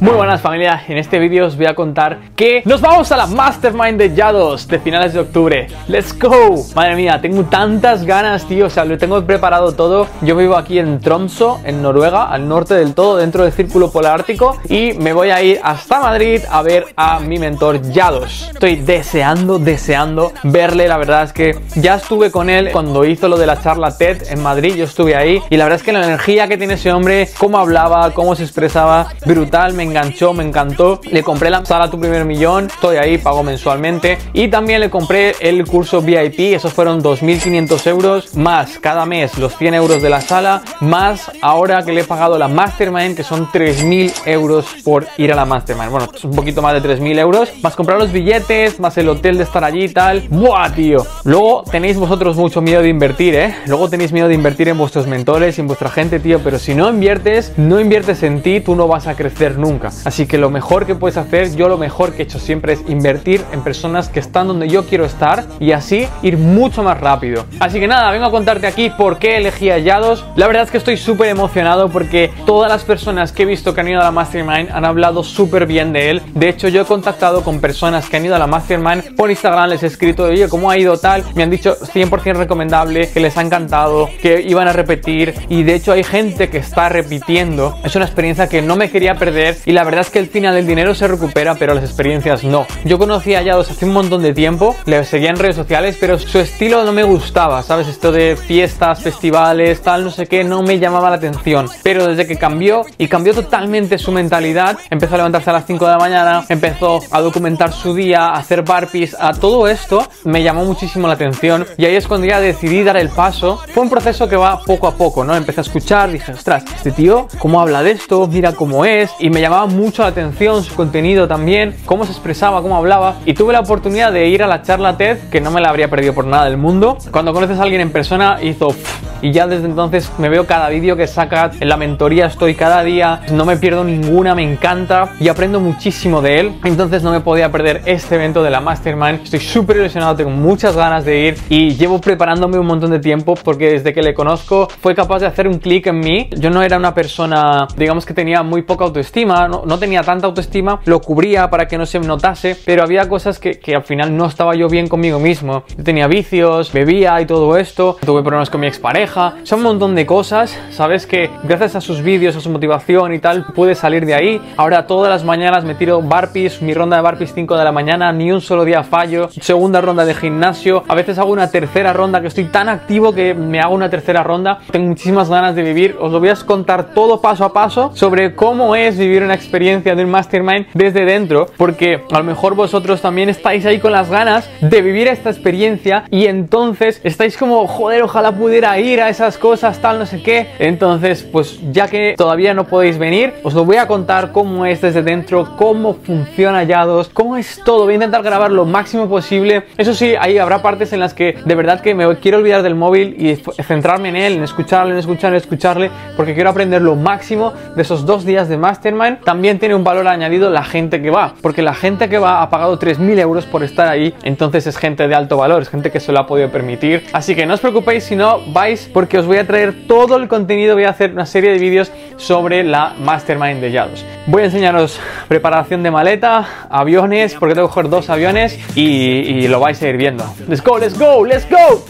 Muy buenas familia, en este vídeo os voy a contar que nos vamos a la Mastermind de Yados de finales de octubre. ¡Let's go! Madre mía, tengo tantas ganas, tío, o sea, lo tengo preparado todo. Yo vivo aquí en Tromso, en Noruega, al norte del todo, dentro del Círculo Polar Ártico y me voy a ir hasta Madrid a ver a mi mentor Yados. Estoy deseando, deseando verle, la verdad es que ya estuve con él cuando hizo lo de la charla TED en Madrid, yo estuve ahí y la verdad es que la energía que tiene ese hombre, cómo hablaba, cómo se expresaba, brutal, me enganchó, me encantó. Le compré la sala Tu Primer Millón, estoy ahí, pago mensualmente. Y también le compré el curso VIP, esos fueron 2.500 euros, más cada mes los 100 euros de la sala, más ahora que le he pagado la Mastermind, que son 3.000 euros por ir a la Mastermind. Bueno, es un poquito más de 3.000 euros, más comprar los billetes, más el hotel de estar allí y tal. ¡Buah, tío! Luego tenéis vosotros mucho miedo de invertir, ¿eh? Luego tenéis miedo de invertir en vuestros mentores y en vuestra gente, tío, pero si no inviertes, no inviertes en ti, tú no vas a crecer nunca. Así que lo mejor que puedes hacer, yo lo mejor que he hecho siempre es invertir en personas que están donde yo quiero estar y así ir mucho más rápido. Así que nada, vengo a contarte aquí por qué elegí a Yados. La verdad es que estoy súper emocionado porque todas las personas que he visto que han ido a la Mastermind han hablado súper bien de él. De hecho, yo he contactado con personas que han ido a la Mastermind por Instagram, les he escrito, oye, ¿cómo ha ido tal? Me han dicho 100% recomendable, que les ha encantado, que iban a repetir y de hecho hay gente que está repitiendo. Es una experiencia que no me quería perder y la verdad es que al final el dinero se recupera, pero las experiencias no. Yo conocí a Yados hace un montón de tiempo, le seguía en redes sociales, pero su estilo no me gustaba, ¿sabes? Esto de fiestas, festivales, tal, no sé qué, no me llamaba la atención. Pero desde que cambió y cambió totalmente su mentalidad, empezó a levantarse a las 5 de la mañana, empezó a documentar su día, a hacer barpees, a todo esto, me llamó muchísimo la atención y ahí es cuando ya decidí dar el paso. Fue un proceso que va poco a poco, ¿no? Empecé a escuchar, dije, ostras, este tío, ¿cómo habla de esto? Mira cómo es y me llamaba mucho la atención su contenido también, cómo se expresaba, cómo hablaba. Y tuve la oportunidad de ir a la charla TED, que no me la habría perdido por nada del mundo. Cuando conoces a alguien en persona, hizo y ya desde entonces me veo cada vídeo que saca. En la mentoría estoy cada día, no me pierdo ninguna, me encanta y aprendo muchísimo de él. Entonces no me podía perder este evento de la Mastermind. Estoy súper ilusionado, tengo muchas ganas de ir y llevo preparándome un montón de tiempo porque desde que le conozco fue capaz de hacer un clic en mí. Yo no era una persona, digamos que tenía muy poca autoestima, no, tenía tanta autoestima, lo cubría para que no se notase, pero había cosas que, al final no estaba yo bien conmigo mismo. Yo tenía vicios, bebía y todo esto, tuve problemas con mi expareja, son un montón de cosas, sabes que gracias a sus vídeos, a su motivación y tal, pude salir de ahí. Ahora todas las mañanas me tiro barpees, mi ronda de barpees 5 de la mañana, ni un solo día fallo, segunda ronda de gimnasio, a veces hago una tercera ronda que estoy tan activo que me hago una tercera ronda, tengo muchísimas ganas de vivir, os lo voy a contar todo paso a paso sobre cómo es vivir una experiencia de un mastermind desde dentro, porque a lo mejor vosotros también estáis ahí con las ganas de vivir esta experiencia y entonces estáis como, joder, ojalá pudiera ir a esas cosas, tal, no sé qué. Entonces, pues ya que todavía no podéis venir, os lo voy a contar cómo es desde dentro, cómo funciona Yados, cómo es todo. Voy a intentar grabar lo máximo posible. Eso sí, ahí habrá partes en las que de verdad que me quiero olvidar del móvil y centrarme en él, en escucharle, en escucharle, en escucharle, porque quiero aprender lo máximo de esos dos días de mastermind. También tiene un valor añadido la gente que va, porque la gente que va ha pagado 3.000 euros por estar ahí, entonces es gente de alto valor, es gente que se lo ha podido permitir. Así que no os preocupéis si no vais, porque os voy a traer todo el contenido, voy a hacer una serie de vídeos sobre la Mastermind de Yados. Voy a enseñaros preparación de maleta, aviones, porque tengo que coger dos aviones y, y lo vais a ir viendo. Let's go, let's go, let's go.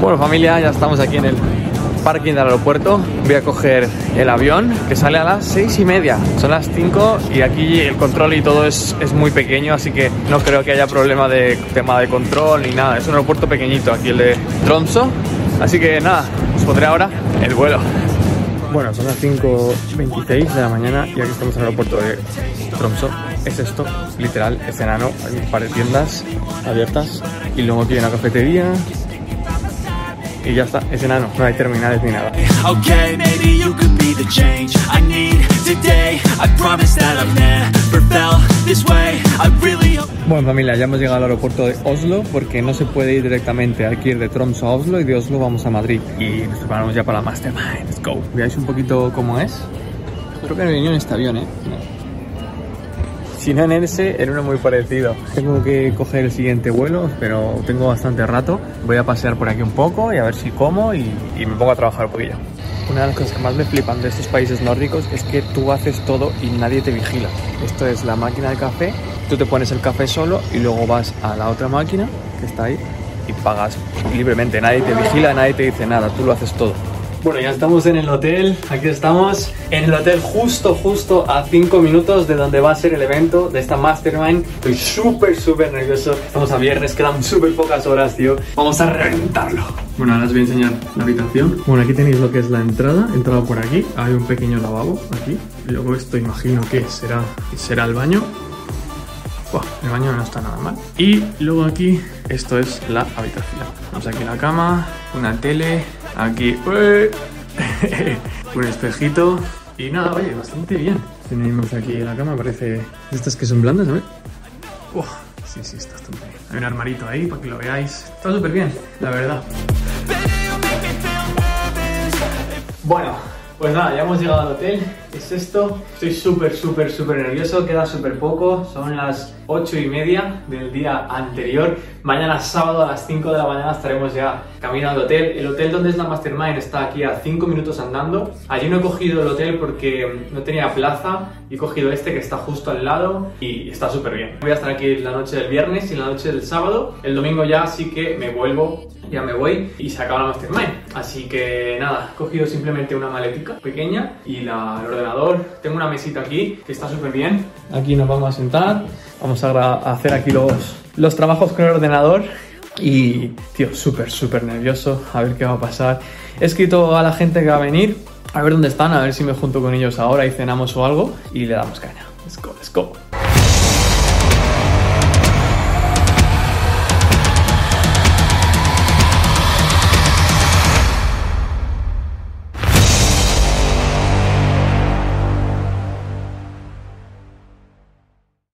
Bueno familia, ya estamos aquí en el parking del aeropuerto. Voy a coger el avión que sale a las seis y media. Son las 5 y aquí el control y todo es, es, muy pequeño, así que no creo que haya problema de tema de control ni nada. Es un aeropuerto pequeñito aquí el de Tromso. Así que nada, os pondré ahora el vuelo. Bueno, son las 5.26 de la mañana y aquí estamos en el aeropuerto de Tromso. Es esto, literal, es enano. Hay un par de tiendas abiertas y luego aquí hay una cafetería, y ya está, es enano, no hay terminales ni nada. Bueno familia, ya hemos llegado al aeropuerto de Oslo porque no se puede ir directamente, hay que ir de Tromsø a Oslo y de Oslo vamos a Madrid y nos preparamos ya para la Mastermind, let's go. ¿Veis un poquito cómo es? Creo que no venido en este avión, ¿eh? Si no en ese, en uno muy parecido. Tengo que coger el siguiente vuelo, pero tengo bastante rato. Voy a pasear por aquí un poco y a ver si como y, y me pongo a trabajar un poquillo. Una de las cosas que más me flipan de estos países nórdicos es que tú haces todo y nadie te vigila. Esto es la máquina de café, tú te pones el café solo y luego vas a la otra máquina que está ahí y pagas libremente. Nadie te vigila, nadie te dice nada, tú lo haces todo. Bueno, ya estamos en el hotel, aquí estamos, en el hotel justo, justo a 5 minutos de donde va a ser el evento de esta Mastermind. Estoy súper, súper nervioso. Estamos a viernes, quedan súper pocas horas, tío. Vamos a reventarlo. Bueno, ahora os voy a enseñar la habitación. Bueno, aquí tenéis lo que es la entrada, entrada por aquí. Hay un pequeño lavabo aquí. Luego esto imagino que será, será el baño. Buah, el baño no está nada mal. Y luego aquí, esto es la habitación. Tenemos aquí la cama, una tele, aquí un espejito. Y nada, oye, bastante bien. Tenemos aquí la cama, parece... Estas que son blandas, ver. sí, sí, está bastante bien. Hay un armarito ahí para que lo veáis. Está súper bien, la verdad. Bueno, pues nada, ya hemos llegado al hotel. Es esto. Estoy súper, súper, súper nervioso. Queda súper poco. Son las 8 y media del día anterior. Mañana sábado a las 5 de la mañana estaremos ya camino al hotel. El hotel donde es la Mastermind está aquí a 5 minutos andando. Allí no he cogido el hotel porque no tenía plaza. He cogido este que está justo al lado y está súper bien. Voy a estar aquí la noche del viernes y la noche del sábado. El domingo ya sí que me vuelvo ya me voy y se acaba la Mastermind. Así que nada, he cogido simplemente una maletica pequeña y la, el ordenador. Tengo una mesita aquí que está súper bien. Aquí nos vamos a sentar, vamos a, hacer aquí los, los trabajos con el ordenador. Y, tío, súper, súper nervioso a ver qué va a pasar. He escrito a la gente que va a venir, a ver dónde están, a ver si me junto con ellos ahora y cenamos o algo y le damos caña. Let's go, let's go.